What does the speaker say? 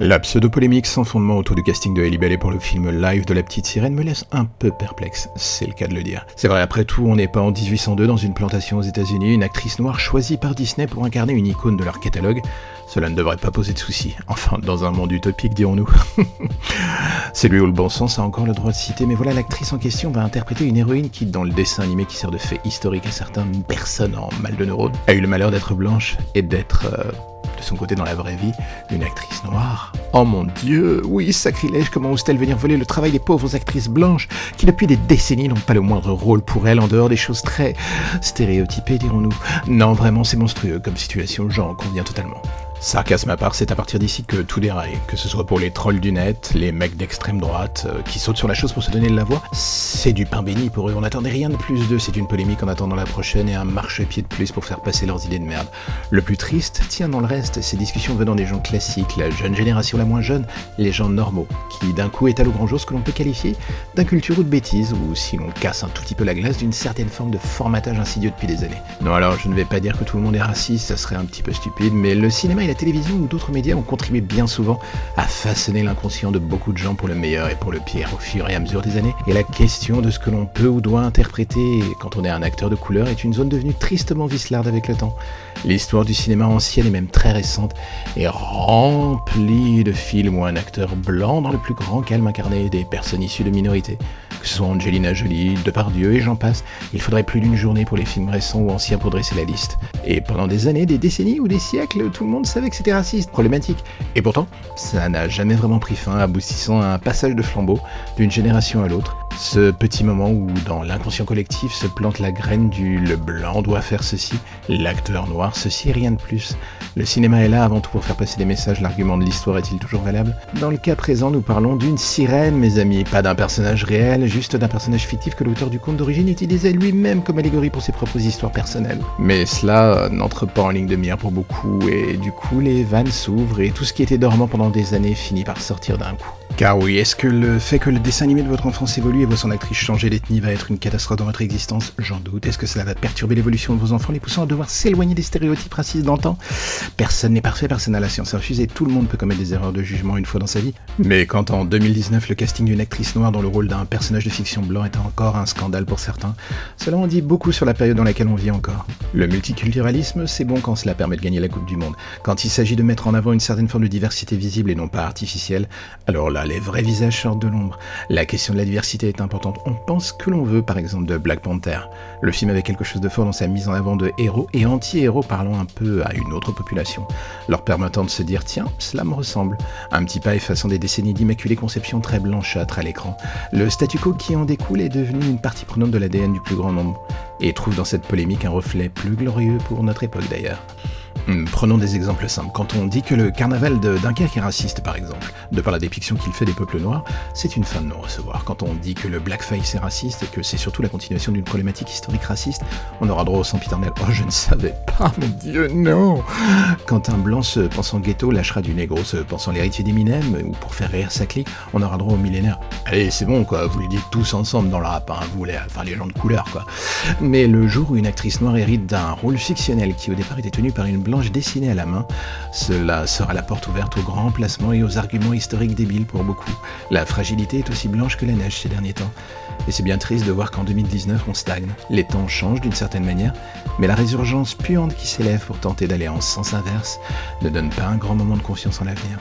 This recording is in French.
La pseudo-polémique sans fondement autour du casting de Halle Bailey pour le film live de La Petite Sirène me laisse un peu perplexe, c'est le cas de le dire. C'est vrai, après tout, on n'est pas en 1802 dans une plantation aux États-Unis, une actrice noire choisie par Disney pour incarner une icône de leur catalogue. Cela ne devrait pas poser de soucis. Enfin, dans un monde utopique, dirons-nous. c'est lui où le bon sens a encore le droit de citer, mais voilà, l'actrice en question va interpréter une héroïne qui, dans le dessin animé qui sert de fait historique à certaines personnes en mal de neurones, a eu le malheur d'être blanche et d'être. Euh, de son côté dans la vraie vie, une actrice noire. Oh mon dieu, oui, sacrilège, comment ose-t-elle venir voler le travail des pauvres actrices blanches qui depuis des décennies n'ont pas le moindre rôle pour elle en dehors des choses très stéréotypées, dirons-nous. Non, vraiment, c'est monstrueux comme situation, j'en conviens totalement. Sarcasme à part, c'est à partir d'ici que tout déraille, que ce soit pour les trolls du net, les mecs d'extrême droite, euh, qui sautent sur la chose pour se donner de la voix, c'est du pain béni pour eux, on n'attendait rien de plus d'eux, c'est une polémique en attendant la prochaine et un marchepied de plus pour faire passer leurs idées de merde. Le plus triste, tient dans le reste, ces discussions venant des gens classiques, la jeune génération la moins jeune, les gens normaux, qui d'un coup étalent au grand jour ce que l'on peut qualifier d'inculture ou de bêtise, ou si l'on casse un tout petit peu la glace, d'une certaine forme de formatage insidieux depuis des années. Non alors, je ne vais pas dire que tout le monde est raciste, ça serait un petit peu stupide, mais le cinéma la télévision ou d'autres médias ont contribué bien souvent à façonner l'inconscient de beaucoup de gens pour le meilleur et pour le pire au fur et à mesure des années. Et la question de ce que l'on peut ou doit interpréter quand on est un acteur de couleur est une zone devenue tristement vislarde avec le temps. L'histoire du cinéma ancien et même très récente est remplie de films où un acteur blanc dans le plus grand calme incarnait des personnes issues de minorités que ce soit Angelina Jolie, Depardieu et j'en passe. Il faudrait plus d'une journée pour les films récents ou anciens pour dresser la liste. Et pendant des années, des décennies ou des siècles, tout le monde savait que c'était raciste, problématique. Et pourtant, ça n'a jamais vraiment pris fin, aboutissant à un passage de flambeau d'une génération à l'autre. Ce petit moment où, dans l'inconscient collectif, se plante la graine du le blanc doit faire ceci, l'acteur noir ceci et rien de plus. Le cinéma est là avant tout pour faire passer des messages, l'argument de l'histoire est-il toujours valable? Dans le cas présent, nous parlons d'une sirène, mes amis, pas d'un personnage réel, juste d'un personnage fictif que l'auteur du conte d'origine utilisait lui-même comme allégorie pour ses propres histoires personnelles. Mais cela n'entre pas en ligne de mire pour beaucoup, et du coup les vannes s'ouvrent et tout ce qui était dormant pendant des années finit par sortir d'un coup. Car oui, est-ce que le fait que le dessin animé de votre enfance évolue et voit son actrice changer d'ethnie va être une catastrophe dans votre existence? J'en doute. Est-ce que cela va perturber l'évolution de vos enfants, les poussant à devoir s'éloigner des stéréotypes racistes d'antan Personne n'est parfait, personne n'a la science infuse et tout le monde peut commettre des erreurs de jugement une fois dans sa vie. Mais quand en 2019 le casting d'une actrice noire dans le rôle d'un personnage de fiction blanc est encore un scandale pour certains, cela en dit beaucoup sur la période dans laquelle on vit encore. Le multiculturalisme, c'est bon quand cela permet de gagner la Coupe du Monde. Quand il s'agit de mettre en avant une certaine forme de diversité visible et non pas artificielle, alors là, les vrais visages sortent de l'ombre. La question de la diversité est importante. On pense que l'on veut, par exemple, de Black Panther. Le film avait quelque chose de fort dans sa mise en avant de héros et anti-héros parlant un peu à une autre population, leur permettant de se dire tiens, cela me ressemble. Un petit pas effaçant des décennies d'immaculée conception très blanchâtre à l'écran. Le statu quo qui en découle est devenu une partie prenante de l'ADN du plus grand nombre, et trouve dans cette polémique un reflet plus glorieux pour notre époque d'ailleurs. Hmm, prenons des exemples simples. Quand on dit que le carnaval de Dunkerque est raciste, par exemple, de par la dépiction qu'il fait des peuples noirs, c'est une fin de non-recevoir. Quand on dit que le blackface est raciste et que c'est surtout la continuation d'une problématique historique raciste, on aura droit au sempiternel. Oh, je ne savais pas, mon dieu, non Quand un blanc se pensant ghetto lâchera du négro se pensant l'héritier d'Eminem, ou pour faire rire sa clique, on aura droit au millénaire. Allez, c'est bon, quoi, vous les dites tous ensemble dans le rap, hein, vous les, enfin les gens de couleur, quoi. Mais le jour où une actrice noire hérite d'un rôle fictionnel qui au départ était tenu par une blanche dessinée à la main, cela sera la porte ouverte aux grands placements et aux arguments historiques débiles pour beaucoup. La fragilité est aussi blanche que la neige ces derniers temps. Et c'est bien triste de voir qu'en 2019 on stagne. Les temps changent d'une certaine manière, mais la résurgence puante qui s'élève pour tenter d'aller en sens inverse ne donne pas un grand moment de confiance en l'avenir.